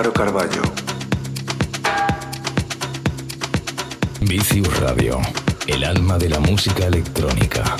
Álvaro Carballo. Vicius Radio, el alma de la música electrónica.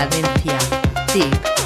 Cadencia. Tip.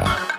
De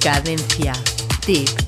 Cadencia. Tip.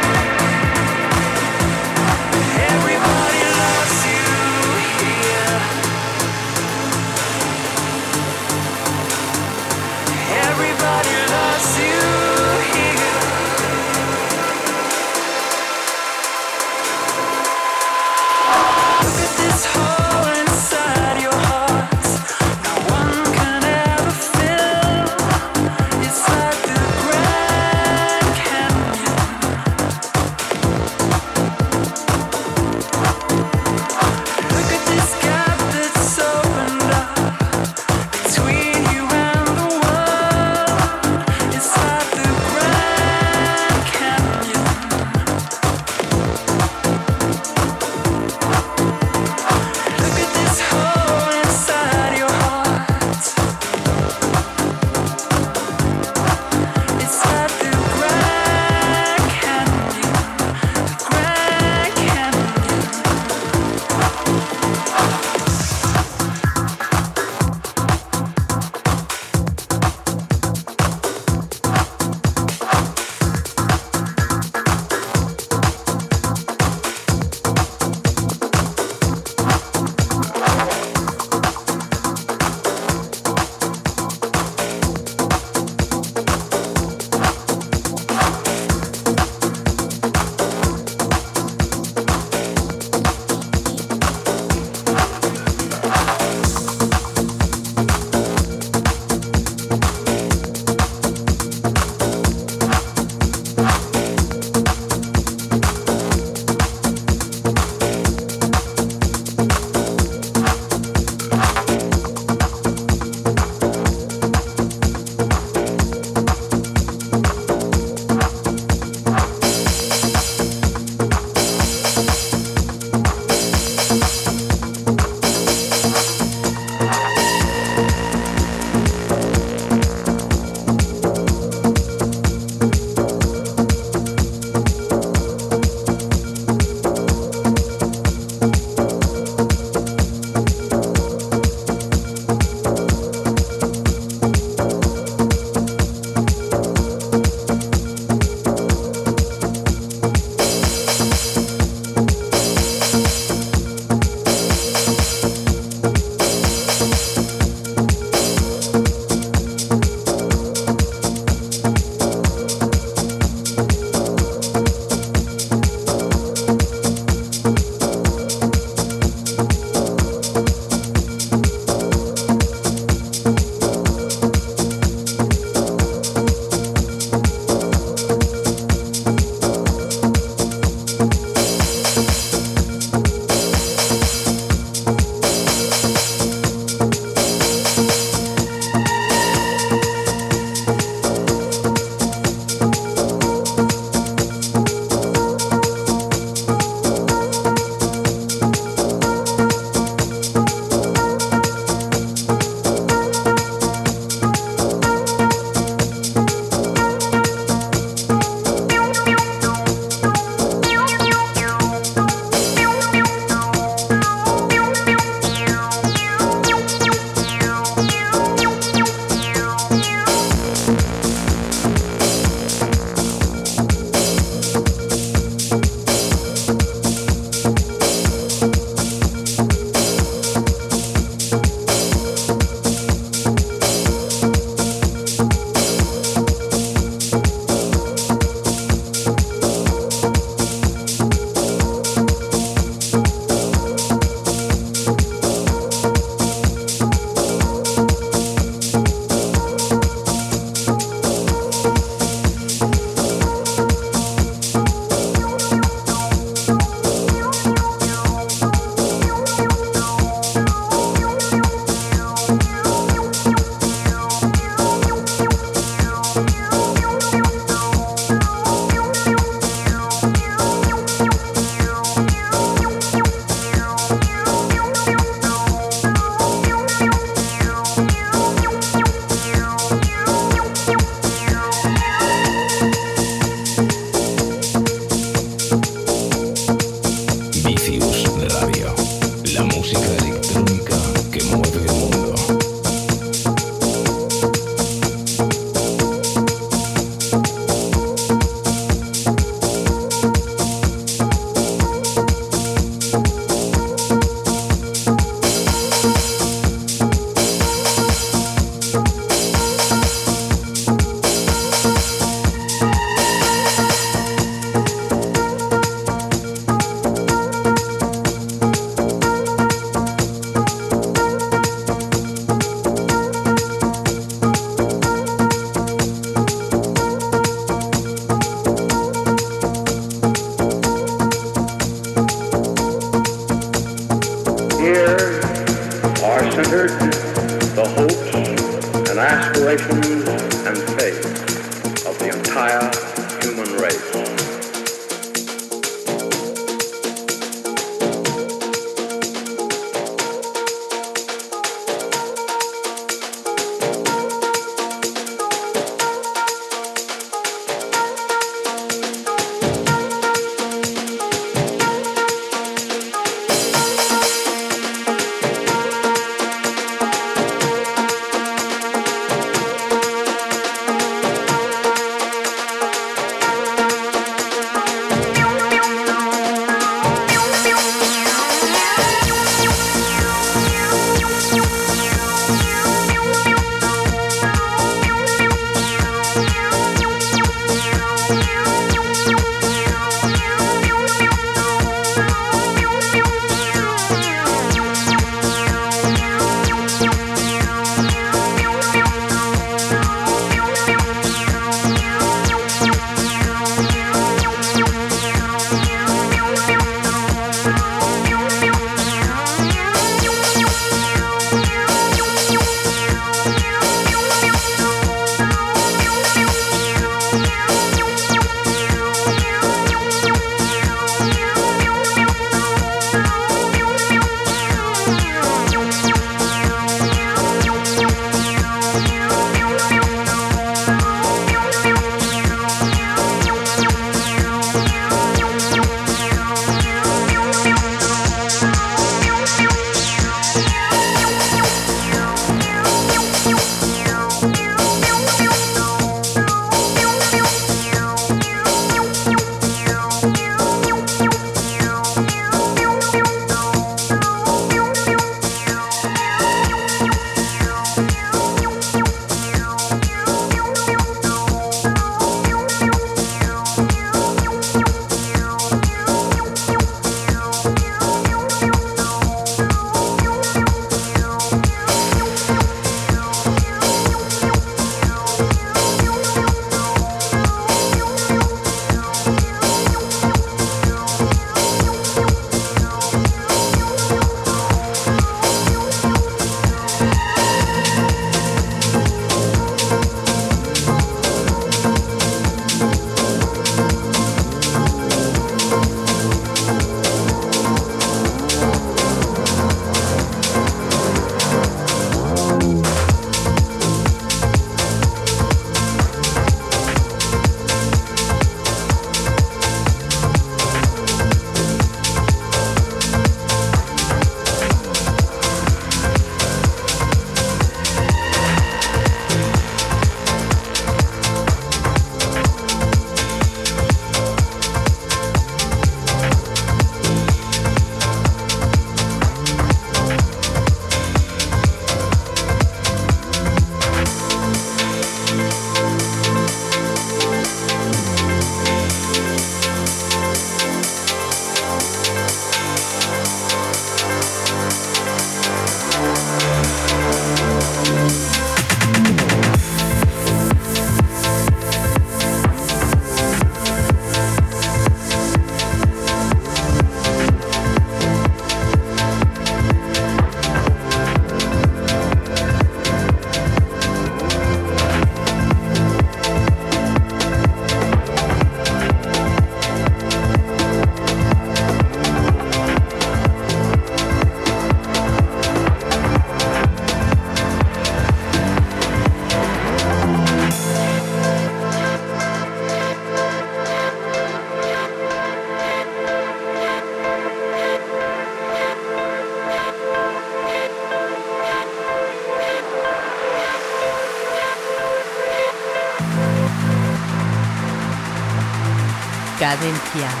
Cadencia.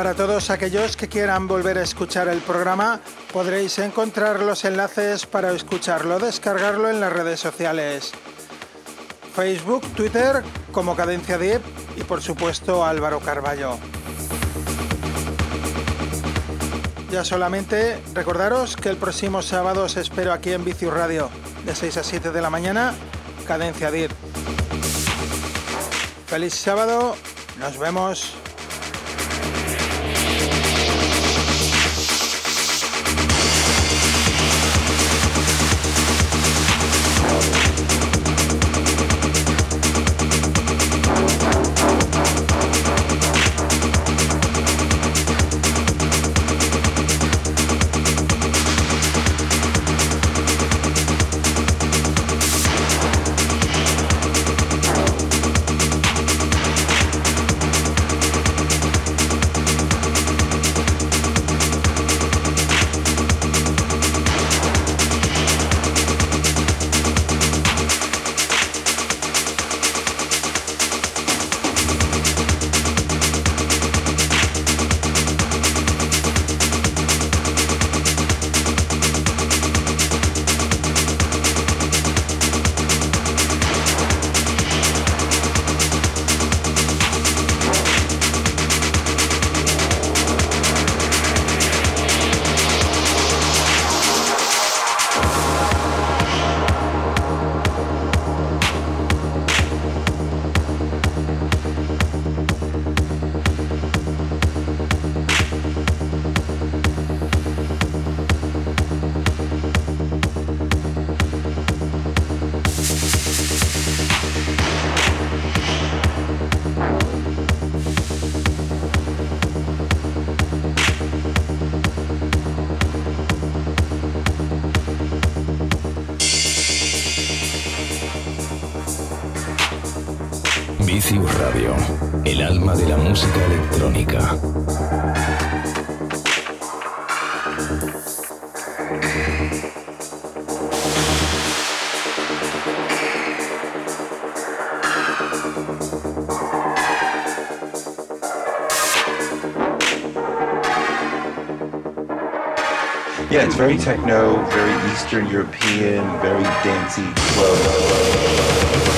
Para todos aquellos que quieran volver a escuchar el programa, podréis encontrar los enlaces para escucharlo, descargarlo en las redes sociales. Facebook, Twitter, como Cadencia Deep y por supuesto Álvaro Carballo. Ya solamente recordaros que el próximo sábado os espero aquí en Vicius Radio, de 6 a 7 de la mañana, Cadencia Deep. Feliz sábado, nos vemos. Vicius Radio, el alma de la música electrónica. Yeah, it's very techno, very Eastern European, very dancey, slow.